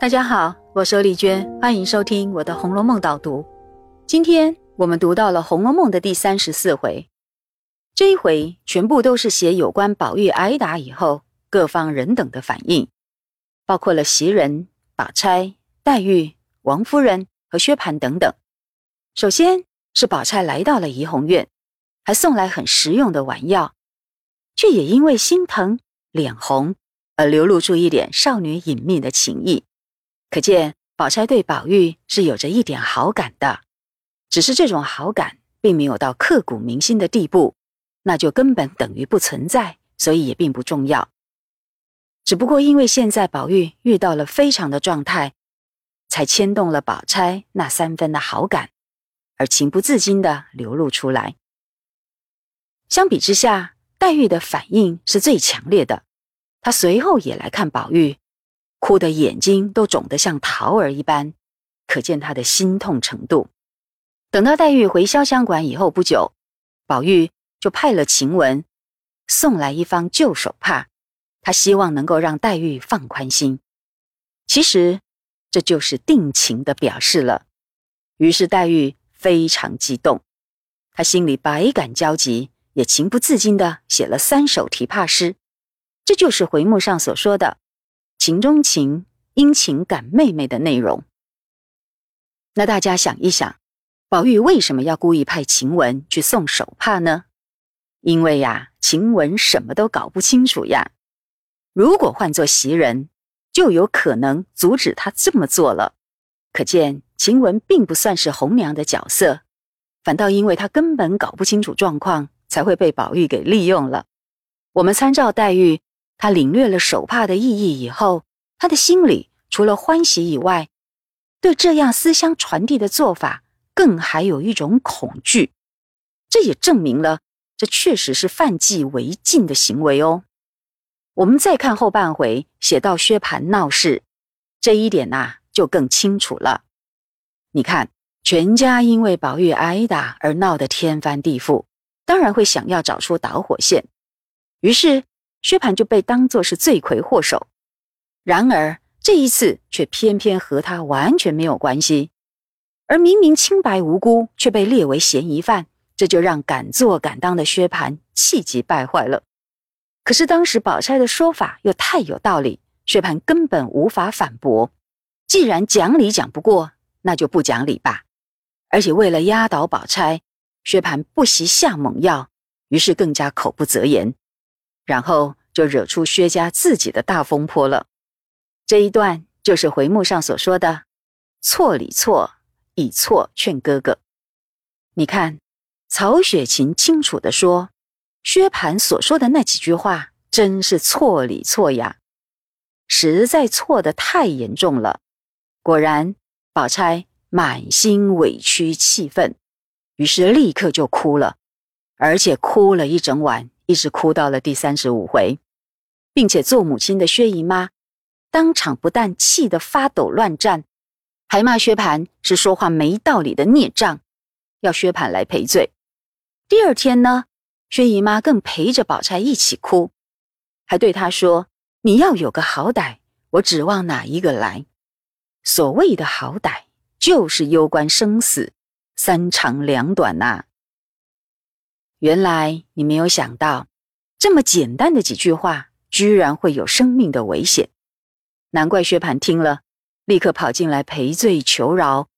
大家好，我是丽娟，欢迎收听我的《红楼梦》导读。今天我们读到了《红楼梦》的第三十四回，这一回全部都是写有关宝玉挨打以后各方人等的反应，包括了袭人、宝钗、黛玉、王夫人和薛蟠等等。首先是宝钗来到了怡红院，还送来很实用的丸药，却也因为心疼脸红而流露出一点少女隐秘的情意。可见宝钗对宝玉是有着一点好感的，只是这种好感并没有到刻骨铭心的地步，那就根本等于不存在，所以也并不重要。只不过因为现在宝玉遇到了非常的状态，才牵动了宝钗那三分的好感，而情不自禁的流露出来。相比之下，黛玉的反应是最强烈的，她随后也来看宝玉。哭得眼睛都肿得像桃儿一般，可见他的心痛程度。等到黛玉回潇湘馆以后不久，宝玉就派了晴雯送来一方旧手帕，他希望能够让黛玉放宽心。其实这就是定情的表示了。于是黛玉非常激动，她心里百感交集，也情不自禁地写了三首题帕诗。这就是回目上所说的。情中情，殷勤感妹妹的内容。那大家想一想，宝玉为什么要故意派晴雯去送手帕呢？因为呀，晴雯什么都搞不清楚呀。如果换做袭人，就有可能阻止他这么做了。可见晴雯并不算是红娘的角色，反倒因为她根本搞不清楚状况，才会被宝玉给利用了。我们参照黛玉。他领略了手帕的意义以后，他的心里除了欢喜以外，对这样思乡传递的做法，更还有一种恐惧。这也证明了，这确实是犯忌违禁的行为哦。我们再看后半回写到薛蟠闹事，这一点呐就更清楚了。你看，全家因为宝玉挨打而闹得天翻地覆，当然会想要找出导火线，于是。薛蟠就被当作是罪魁祸首，然而这一次却偏偏和他完全没有关系，而明明清白无辜却被列为嫌疑犯，这就让敢做敢当的薛蟠气急败坏了。可是当时宝钗的说法又太有道理，薛蟠根本无法反驳。既然讲理讲不过，那就不讲理吧。而且为了压倒宝钗，薛蟠不惜下猛药，于是更加口不择言。然后就惹出薛家自己的大风波了。这一段就是回目上所说的“错里错，以错劝哥哥”。你看，曹雪芹清楚的说，薛蟠所说的那几句话真是错里错呀，实在错的太严重了。果然，宝钗满心委屈气愤，于是立刻就哭了，而且哭了一整晚。一直哭到了第三十五回，并且做母亲的薛姨妈当场不但气得发抖乱战，还骂薛蟠是说话没道理的孽障，要薛蟠来赔罪。第二天呢，薛姨妈更陪着宝钗一起哭，还对她说：“你要有个好歹，我指望哪一个来？所谓的好歹，就是攸关生死，三长两短呐。”原来你没有想到，这么简单的几句话，居然会有生命的危险。难怪薛蟠听了，立刻跑进来赔罪求饶，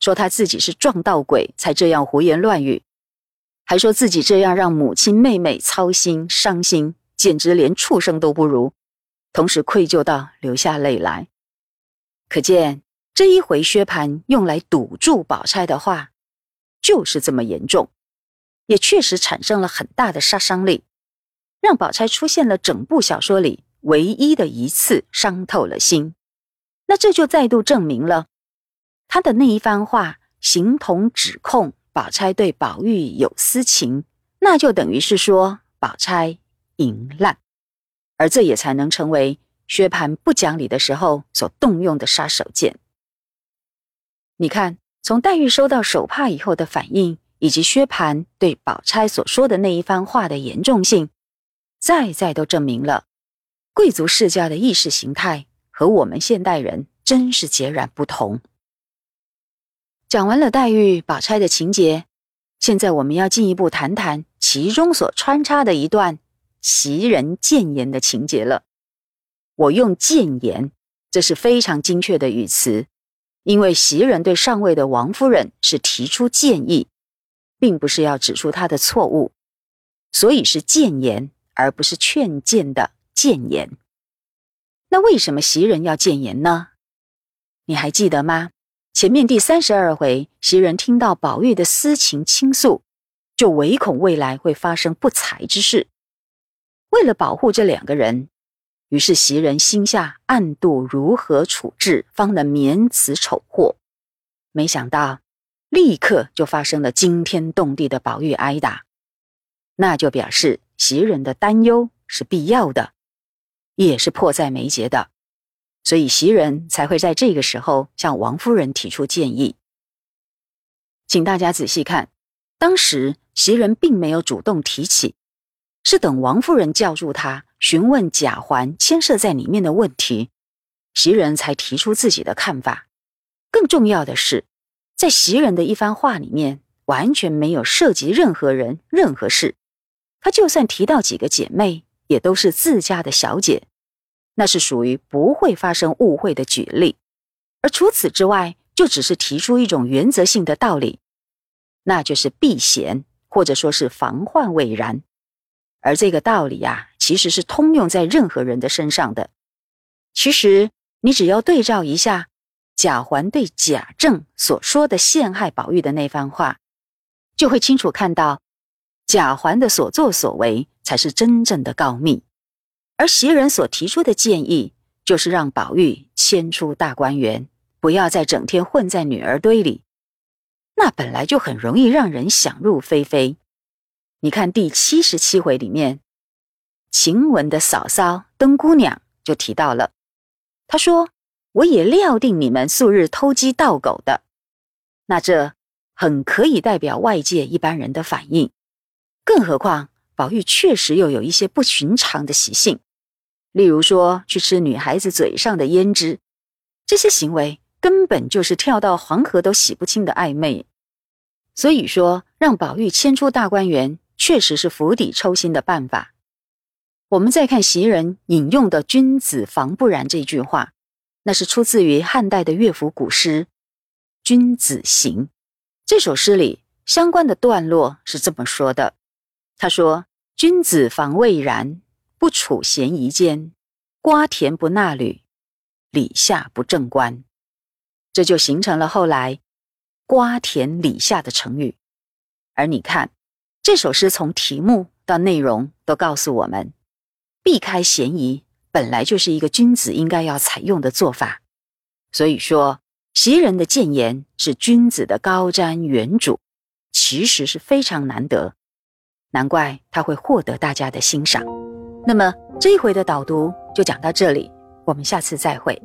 说他自己是撞到鬼才这样胡言乱语，还说自己这样让母亲妹妹操心伤心，简直连畜生都不如。同时愧疚到流下泪来。可见这一回薛蟠用来堵住宝钗的话，就是这么严重。也确实产生了很大的杀伤力，让宝钗出现了整部小说里唯一的一次伤透了心。那这就再度证明了他的那一番话形同指控宝钗对宝玉有私情，那就等于是说宝钗淫滥，而这也才能成为薛蟠不讲理的时候所动用的杀手锏。你看，从黛玉收到手帕以后的反应。以及薛蟠对宝钗所说的那一番话的严重性，再再都证明了贵族世家的意识形态和我们现代人真是截然不同。讲完了黛玉、宝钗的情节，现在我们要进一步谈谈其中所穿插的一段袭人谏言的情节了。我用谏言，这是非常精确的语词，因为袭人对上位的王夫人是提出建议，并不是要指出他的错误，所以是谏言，而不是劝谏的谏言。那为什么袭人要谏言呢？你还记得吗？前面第三十二回，袭人听到宝玉的私情倾诉，就唯恐未来会发生不才之事。为了保护这两个人，于是袭人心下暗度如何处置，方能免此丑祸。没想到，立刻就发生了惊天动地的宝玉挨打，那就表示袭人的担忧是必要的，也是迫在眉睫的。所以袭人才会在这个时候向王夫人提出建议。请大家仔细看，当时袭人并没有主动提起，是等王夫人叫住她，询问贾环牵涉在里面的问题，袭人才提出自己的看法。更重要的是，在袭人的一番话里面，完全没有涉及任何人、任何事。他就算提到几个姐妹，也都是自家的小姐。那是属于不会发生误会的举例，而除此之外，就只是提出一种原则性的道理，那就是避嫌，或者说是防患未然。而这个道理呀，其实是通用在任何人的身上的。其实你只要对照一下贾环对贾政所说的陷害宝玉的那番话，就会清楚看到贾环的所作所为才是真正的告密。而袭人所提出的建议，就是让宝玉迁出大观园，不要再整天混在女儿堆里。那本来就很容易让人想入非非。你看第七十七回里面，晴雯的嫂嫂灯姑娘就提到了，她说：“我也料定你们素日偷鸡盗狗的。”那这很可以代表外界一般人的反应。更何况宝玉确实又有一些不寻常的习性。例如说，去吃女孩子嘴上的胭脂，这些行为根本就是跳到黄河都洗不清的暧昧。所以说，让宝玉迁出大观园，确实是釜底抽薪的办法。我们再看袭人引用的“君子防不然”这句话，那是出自于汉代的乐府古诗《君子行》这首诗里相关的段落是这么说的：“他说，君子防未然。”不处嫌疑间，瓜田不纳履，李下不正官，这就形成了后来“瓜田李下”的成语。而你看，这首诗从题目到内容都告诉我们，避开嫌疑本来就是一个君子应该要采用的做法。所以说，袭人的谏言是君子的高瞻远瞩，其实是非常难得，难怪他会获得大家的欣赏。那么这一回的导读就讲到这里，我们下次再会。